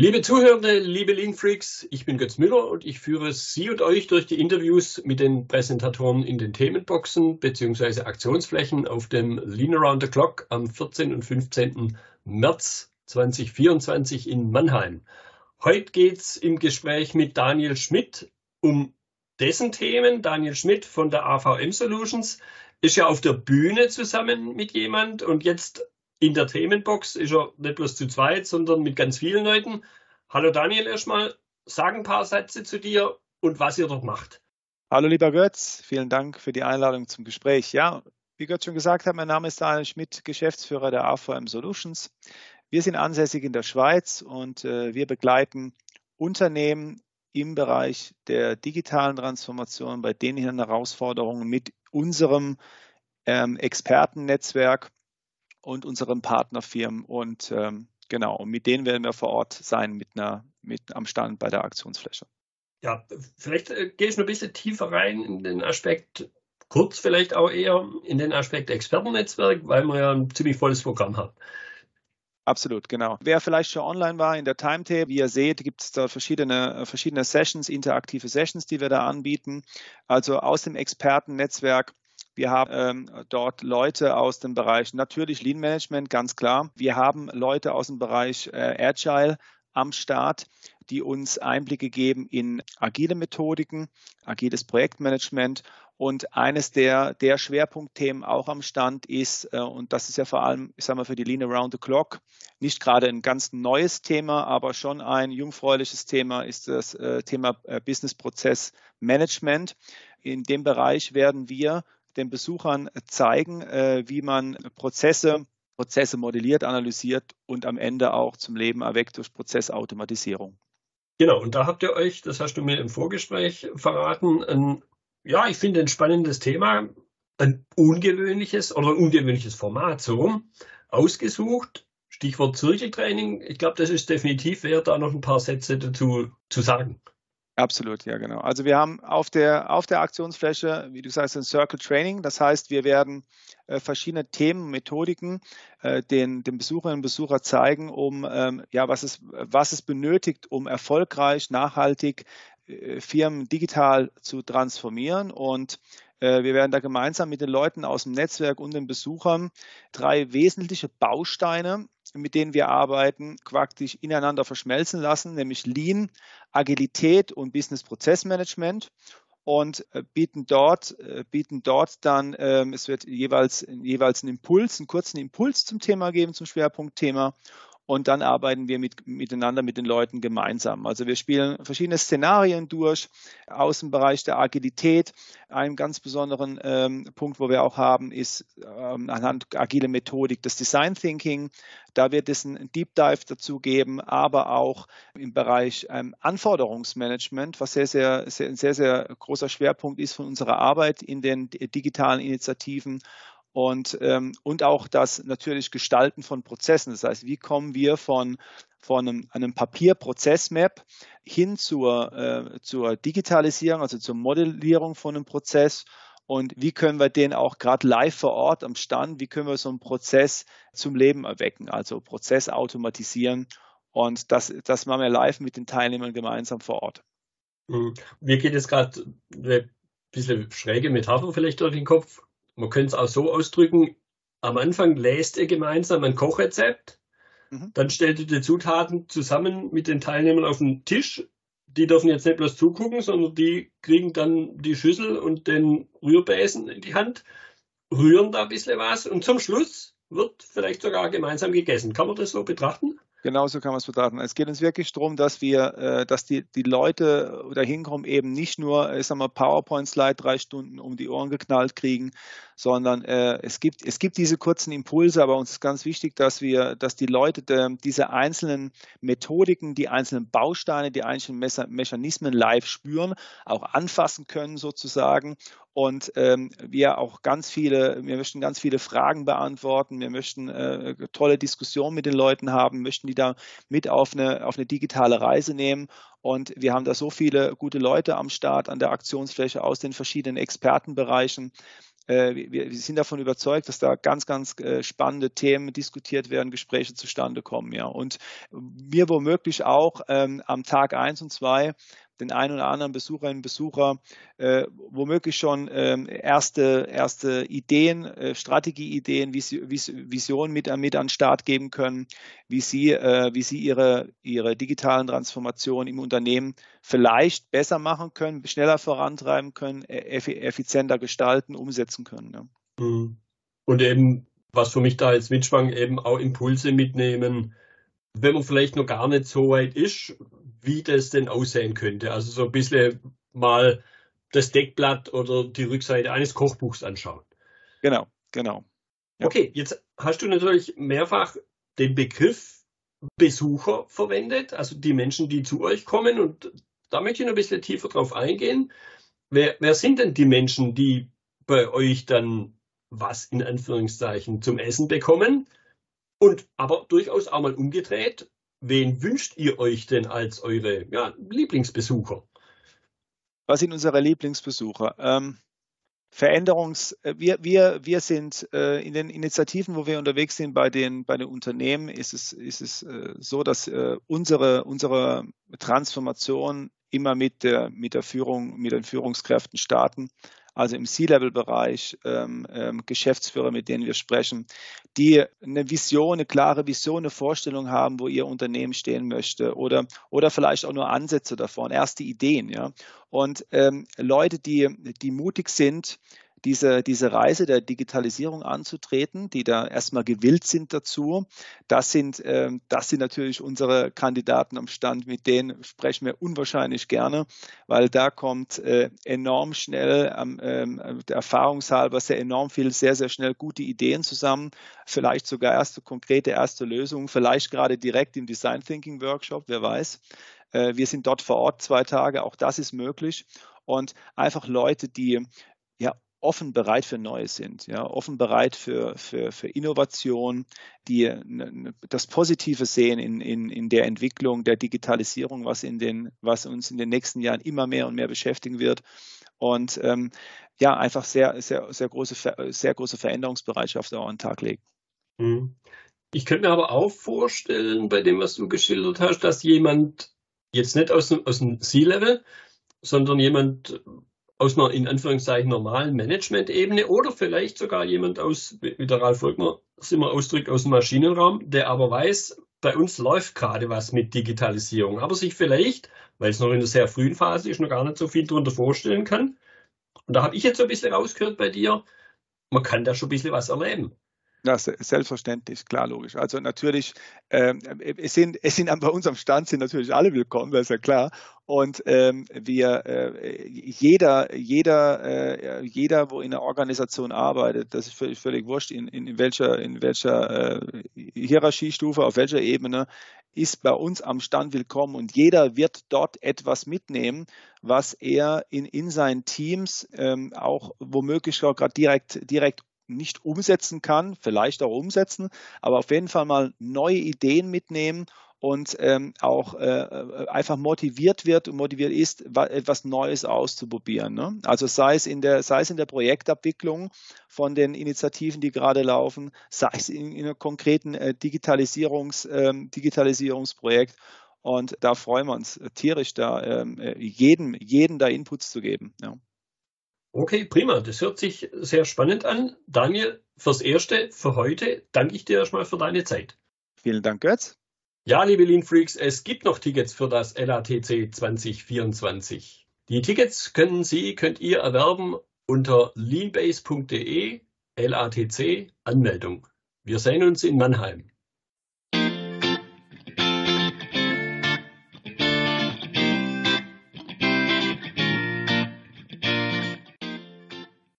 Liebe Zuhörende, liebe Lean Freaks, ich bin Götz Müller und ich führe Sie und euch durch die Interviews mit den Präsentatoren in den Themenboxen bzw. Aktionsflächen auf dem Lean Around the Clock am 14. und 15. März 2024 in Mannheim. Heute geht es im Gespräch mit Daniel Schmidt um dessen Themen. Daniel Schmidt von der AVM Solutions ist ja auf der Bühne zusammen mit jemand und jetzt in der Themenbox ist er nicht bloß zu zweit, sondern mit ganz vielen Leuten. Hallo Daniel erstmal, sag ein paar Sätze zu dir und was ihr dort macht. Hallo lieber Götz, vielen Dank für die Einladung zum Gespräch. Ja, wie Götz schon gesagt hat, mein Name ist Daniel Schmidt, Geschäftsführer der AVM Solutions. Wir sind ansässig in der Schweiz und äh, wir begleiten Unternehmen im Bereich der digitalen Transformation bei den Herausforderungen mit unserem ähm, Expertennetzwerk und unseren Partnerfirmen und ähm, genau, und mit denen werden wir vor Ort sein mit einer, mit am Stand bei der Aktionsfläche. Ja, vielleicht äh, gehe ich noch ein bisschen tiefer rein in den Aspekt, kurz vielleicht auch eher in den Aspekt Expertennetzwerk, weil wir ja ein ziemlich volles Programm haben. Absolut, genau. Wer vielleicht schon online war in der Timetable, wie ihr seht, gibt es da verschiedene, verschiedene Sessions, interaktive Sessions, die wir da anbieten. Also aus dem Expertennetzwerk wir haben ähm, dort Leute aus dem Bereich natürlich Lean Management, ganz klar. Wir haben Leute aus dem Bereich äh, Agile am Start, die uns Einblicke geben in agile Methodiken, agiles Projektmanagement. Und eines der, der Schwerpunktthemen auch am Stand ist, äh, und das ist ja vor allem, ich sage mal, für die Lean Around the Clock, nicht gerade ein ganz neues Thema, aber schon ein jungfräuliches Thema, ist das äh, Thema äh, Business Prozess Management. In dem Bereich werden wir den Besuchern zeigen, äh, wie man Prozesse Prozesse modelliert, analysiert und am Ende auch zum Leben erweckt durch Prozessautomatisierung. Genau, und da habt ihr euch, das hast du mir im Vorgespräch verraten, ein, ja, ich finde ein spannendes Thema, ein ungewöhnliches oder ein ungewöhnliches Format so rum ausgesucht. Stichwort Zirkeltraining. Ich glaube, das ist definitiv wert, da noch ein paar Sätze dazu zu sagen. Absolut, ja, genau. Also wir haben auf der, auf der Aktionsfläche, wie du sagst, ein Circle Training. Das heißt, wir werden äh, verschiedene Themen, Methodiken äh, den, den Besucherinnen und Besuchern zeigen, um ähm, ja, was es, was es benötigt, um erfolgreich, nachhaltig äh, Firmen digital zu transformieren. Und wir werden da gemeinsam mit den Leuten aus dem Netzwerk und den Besuchern drei wesentliche Bausteine mit denen wir arbeiten, praktisch ineinander verschmelzen lassen, nämlich Lean, Agilität und Business Prozessmanagement und äh, bieten dort, äh, bieten dort dann, ähm, es wird jeweils, jeweils einen Impuls, einen kurzen Impuls zum Thema geben, zum Schwerpunktthema und dann arbeiten wir mit, miteinander mit den Leuten gemeinsam. Also wir spielen verschiedene Szenarien durch aus dem Bereich der Agilität. Einen ganz besonderen ähm, Punkt, wo wir auch haben, ist ähm, anhand agile Methodik das Design Thinking. Da wird es einen Deep Dive dazu geben, aber auch im Bereich ähm, Anforderungsmanagement, was sehr, sehr, sehr, ein sehr, sehr großer Schwerpunkt ist von unserer Arbeit in den digitalen Initiativen und, ähm, und auch das natürlich Gestalten von Prozessen. Das heißt, wie kommen wir von, von einem, einem Papierprozessmap hin zur, äh, zur Digitalisierung, also zur Modellierung von einem Prozess und wie können wir den auch gerade live vor Ort am Stand, wie können wir so einen Prozess zum Leben erwecken, also Prozess automatisieren und das, das machen wir live mit den Teilnehmern gemeinsam vor Ort. Mhm. Mir geht jetzt gerade eine bisschen schräge Metapher vielleicht durch den Kopf man könnte es auch so ausdrücken, am Anfang lest ihr gemeinsam ein Kochrezept, mhm. dann stellt ihr die Zutaten zusammen mit den Teilnehmern auf den Tisch. Die dürfen jetzt nicht bloß zugucken, sondern die kriegen dann die Schüssel und den Rührbesen in die Hand, rühren da ein bisschen was und zum Schluss wird vielleicht sogar gemeinsam gegessen. Kann man das so betrachten? Genauso kann man es betrachten. Es geht uns wirklich darum, dass wir, äh, dass die, die Leute da hinkommen, eben nicht nur, ich sag mal, PowerPoint-Slide drei Stunden um die Ohren geknallt kriegen, sondern äh, es gibt, es gibt diese kurzen Impulse, aber uns ist ganz wichtig, dass wir, dass die Leute de, diese einzelnen Methodiken, die einzelnen Bausteine, die einzelnen Mechanismen live spüren, auch anfassen können sozusagen. Und ähm, wir auch ganz viele, wir möchten ganz viele Fragen beantworten, wir möchten äh, tolle Diskussionen mit den Leuten haben, möchten die da mit auf eine, auf eine digitale Reise nehmen. Und wir haben da so viele gute Leute am Start an der Aktionsfläche aus den verschiedenen Expertenbereichen, wir, wir, sind davon überzeugt, dass da ganz, ganz äh, spannende Themen diskutiert werden, Gespräche zustande kommen. Ja. Und wir womöglich auch ähm, am Tag eins und zwei den einen oder anderen Besucherinnen und Besucher äh, womöglich schon ähm, erste, erste Ideen, äh, Strategieideen, Vis Visionen mit, mit an den Start geben können, wie sie, äh, wie sie ihre, ihre digitalen Transformationen im Unternehmen vielleicht besser machen können, schneller vorantreiben können, e-, effizienter gestalten, umsetzen können. Ja. Mhm. Und eben, was für mich da jetzt mitschwang, eben auch Impulse mitnehmen, wenn man vielleicht noch gar nicht so weit ist, wie das denn aussehen könnte. Also so ein bisschen mal das Deckblatt oder die Rückseite eines Kochbuchs anschauen. Genau, genau. Ja. Okay, jetzt hast du natürlich mehrfach den Begriff Besucher verwendet, also die Menschen, die zu euch kommen. Und da möchte ich noch ein bisschen tiefer drauf eingehen. Wer, wer sind denn die Menschen, die bei euch dann was in Anführungszeichen zum Essen bekommen? Und aber durchaus auch mal umgedreht, wen wünscht ihr euch denn als eure ja, Lieblingsbesucher? Was sind unsere Lieblingsbesucher? Ähm, Veränderungs, äh, wir, wir, wir sind äh, in den Initiativen, wo wir unterwegs sind bei den, bei den Unternehmen, ist es, ist es äh, so, dass äh, unsere, unsere Transformation immer mit der, mit der Führung, mit den Führungskräften starten also im C-Level-Bereich, ähm, ähm, Geschäftsführer, mit denen wir sprechen, die eine Vision, eine klare Vision, eine Vorstellung haben, wo ihr Unternehmen stehen möchte oder, oder vielleicht auch nur Ansätze davon, erste Ideen. Ja? Und ähm, Leute, die, die mutig sind, diese, diese Reise der Digitalisierung anzutreten, die da erstmal gewillt sind dazu. Das sind, äh, das sind natürlich unsere Kandidaten am Stand, mit denen sprechen wir unwahrscheinlich gerne, weil da kommt äh, enorm schnell, ähm, der Erfahrungshalber sehr enorm viel, sehr, sehr schnell gute Ideen zusammen, vielleicht sogar erste konkrete erste Lösungen, vielleicht gerade direkt im Design Thinking Workshop, wer weiß. Äh, wir sind dort vor Ort zwei Tage, auch das ist möglich und einfach Leute, die ja offen bereit für Neues sind, ja, offen bereit für, für, für Innovation, die das Positive sehen in, in, in der Entwicklung der Digitalisierung, was, in den, was uns in den nächsten Jahren immer mehr und mehr beschäftigen wird. Und ähm, ja, einfach sehr, sehr, sehr große, sehr große Veränderungsbereitschaft auch an den Tag legen. Mhm. Ich könnte mir aber auch vorstellen, bei dem, was du geschildert hast, dass jemand jetzt nicht aus, aus dem C-Level, sondern jemand aus einer in Anführungszeichen normalen Management-Ebene oder vielleicht sogar jemand aus, wie der Ralf Volkmer es immer ausdrückt, aus dem Maschinenraum, der aber weiß, bei uns läuft gerade was mit Digitalisierung, aber sich vielleicht, weil es noch in einer sehr frühen Phase ist, noch gar nicht so viel darunter vorstellen kann. Und da habe ich jetzt so ein bisschen rausgehört bei dir, man kann da schon ein bisschen was erleben. Ja, selbstverständlich, klar, logisch. Also natürlich, ähm, es, sind, es sind bei uns am Stand sind natürlich alle willkommen, das ist ja klar. Und ähm, wir, äh, jeder, jeder, äh, jeder, wo in einer Organisation arbeitet, das ist völlig, völlig wurscht, in, in welcher, in welcher äh, Hierarchiestufe, auf welcher Ebene, ist bei uns am Stand willkommen und jeder wird dort etwas mitnehmen, was er in, in seinen Teams ähm, auch womöglich gerade direkt, direkt nicht umsetzen kann, vielleicht auch umsetzen, aber auf jeden Fall mal neue Ideen mitnehmen und ähm, auch äh, äh einfach motiviert wird und motiviert ist, etwas Neues auszuprobieren. Ne? Also sei es in der, sei es in der Projektabwicklung von den Initiativen, die gerade laufen, sei es in, in einem konkreten äh, Digitalisierungs, äh, Digitalisierungsprojekt. Und da freuen wir uns tierisch, da ähm, äh, jedem, jeden da Inputs zu geben. Ja. Okay, prima. Das hört sich sehr spannend an. Daniel, fürs Erste, für heute danke ich dir erstmal für deine Zeit. Vielen Dank, Götz. Ja, liebe Lean Freaks, es gibt noch Tickets für das LATC 2024. Die Tickets können Sie, könnt ihr erwerben unter leanbase.de LATC Anmeldung. Wir sehen uns in Mannheim.